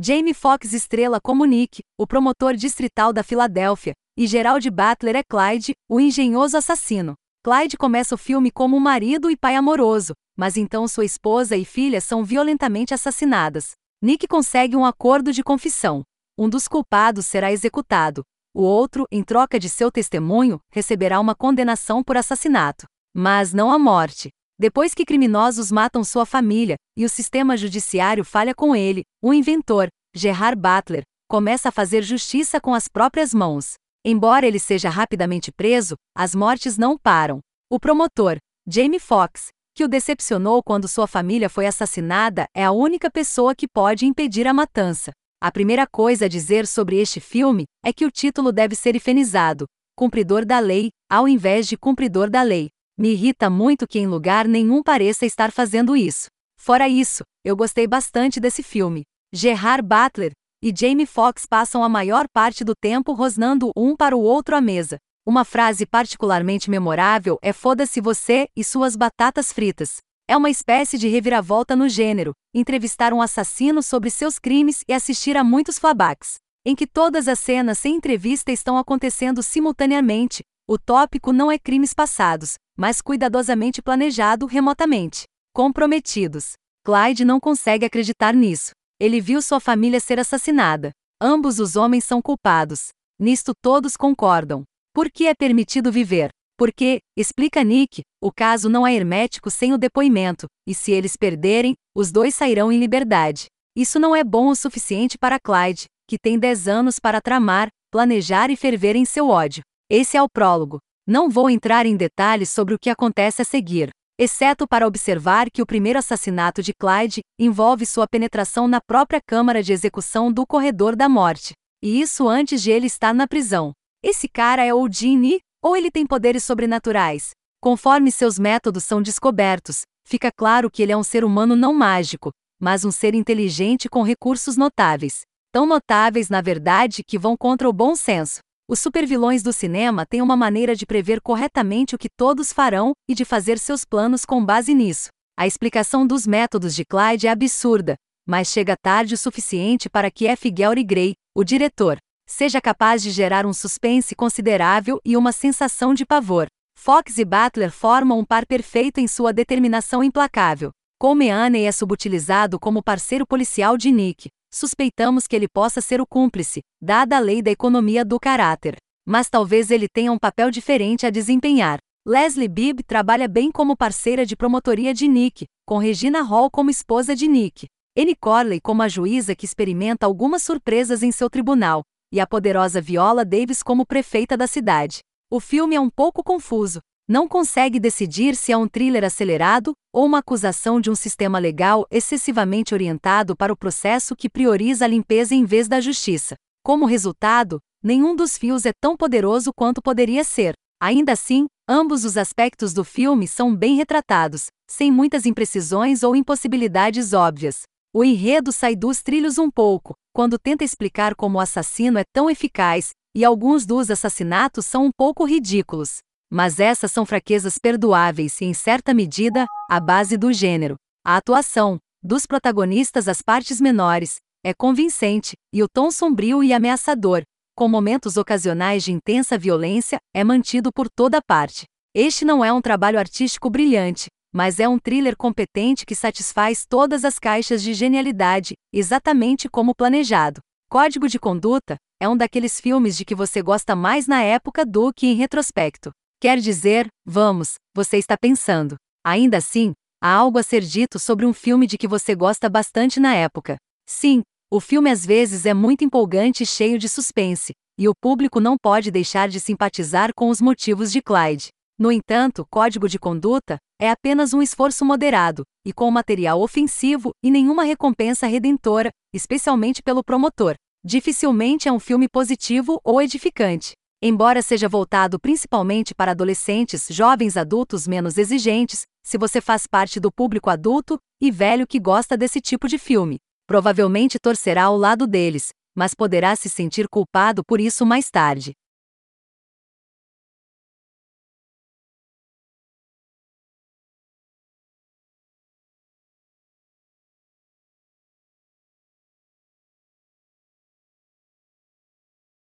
Jamie Foxx estrela como Nick, o promotor distrital da Filadélfia, e Gerald Butler é Clyde, o engenhoso assassino. Clyde começa o filme como um marido e pai amoroso, mas então sua esposa e filha são violentamente assassinadas. Nick consegue um acordo de confissão. Um dos culpados será executado. O outro, em troca de seu testemunho, receberá uma condenação por assassinato. Mas não a morte. Depois que criminosos matam sua família e o sistema judiciário falha com ele, o inventor, Gerard Butler, começa a fazer justiça com as próprias mãos. Embora ele seja rapidamente preso, as mortes não param. O promotor, Jamie Foxx, que o decepcionou quando sua família foi assassinada, é a única pessoa que pode impedir a matança. A primeira coisa a dizer sobre este filme é que o título deve ser ifenizado, Cumpridor da Lei, ao invés de Cumpridor da Lei. Me irrita muito que em lugar nenhum pareça estar fazendo isso. Fora isso, eu gostei bastante desse filme. Gerard Butler e Jamie Foxx passam a maior parte do tempo rosnando um para o outro à mesa. Uma frase particularmente memorável é Foda-se você e suas batatas fritas. É uma espécie de reviravolta no gênero, entrevistar um assassino sobre seus crimes e assistir a muitos flabacks, em que todas as cenas sem entrevista estão acontecendo simultaneamente. O tópico não é crimes passados, mas cuidadosamente planejado remotamente. Comprometidos. Clyde não consegue acreditar nisso. Ele viu sua família ser assassinada. Ambos os homens são culpados. Nisto todos concordam. Por que é permitido viver? Porque, explica Nick, o caso não é hermético sem o depoimento, e se eles perderem, os dois sairão em liberdade. Isso não é bom o suficiente para Clyde, que tem 10 anos para tramar, planejar e ferver em seu ódio. Esse é o prólogo. Não vou entrar em detalhes sobre o que acontece a seguir, exceto para observar que o primeiro assassinato de Clyde envolve sua penetração na própria câmara de execução do corredor da morte. E isso antes de ele estar na prisão. Esse cara é ou Ginny, ou ele tem poderes sobrenaturais. Conforme seus métodos são descobertos, fica claro que ele é um ser humano não mágico, mas um ser inteligente com recursos notáveis. Tão notáveis, na verdade, que vão contra o bom senso. Os supervilões do cinema têm uma maneira de prever corretamente o que todos farão e de fazer seus planos com base nisso. A explicação dos métodos de Clyde é absurda, mas chega tarde o suficiente para que F. Gary Gray, o diretor, seja capaz de gerar um suspense considerável e uma sensação de pavor. Fox e Butler formam um par perfeito em sua determinação implacável. Colmeaney é subutilizado como parceiro policial de Nick, suspeitamos que ele possa ser o cúmplice, dada a lei da economia do caráter. Mas talvez ele tenha um papel diferente a desempenhar. Leslie Bibb trabalha bem como parceira de promotoria de Nick, com Regina Hall como esposa de Nick. Annie Corley como a juíza que experimenta algumas surpresas em seu tribunal, e a poderosa Viola Davis como prefeita da cidade. O filme é um pouco confuso, não consegue decidir se é um thriller acelerado ou uma acusação de um sistema legal excessivamente orientado para o processo que prioriza a limpeza em vez da justiça. Como resultado, nenhum dos fios é tão poderoso quanto poderia ser. Ainda assim, ambos os aspectos do filme são bem retratados, sem muitas imprecisões ou impossibilidades óbvias. O enredo sai dos trilhos um pouco, quando tenta explicar como o assassino é tão eficaz, e alguns dos assassinatos são um pouco ridículos. Mas essas são fraquezas perdoáveis e, em certa medida, a base do gênero. A atuação, dos protagonistas às partes menores, é convincente, e o tom sombrio e ameaçador, com momentos ocasionais de intensa violência, é mantido por toda parte. Este não é um trabalho artístico brilhante, mas é um thriller competente que satisfaz todas as caixas de genialidade, exatamente como planejado. Código de Conduta é um daqueles filmes de que você gosta mais na época do que em retrospecto. Quer dizer, vamos, você está pensando. Ainda assim, há algo a ser dito sobre um filme de que você gosta bastante na época. Sim, o filme às vezes é muito empolgante e cheio de suspense, e o público não pode deixar de simpatizar com os motivos de Clyde. No entanto, Código de Conduta é apenas um esforço moderado, e com material ofensivo e nenhuma recompensa redentora, especialmente pelo promotor. Dificilmente é um filme positivo ou edificante. Embora seja voltado principalmente para adolescentes, jovens adultos menos exigentes, se você faz parte do público adulto e velho que gosta desse tipo de filme, provavelmente torcerá ao lado deles, mas poderá se sentir culpado por isso mais tarde.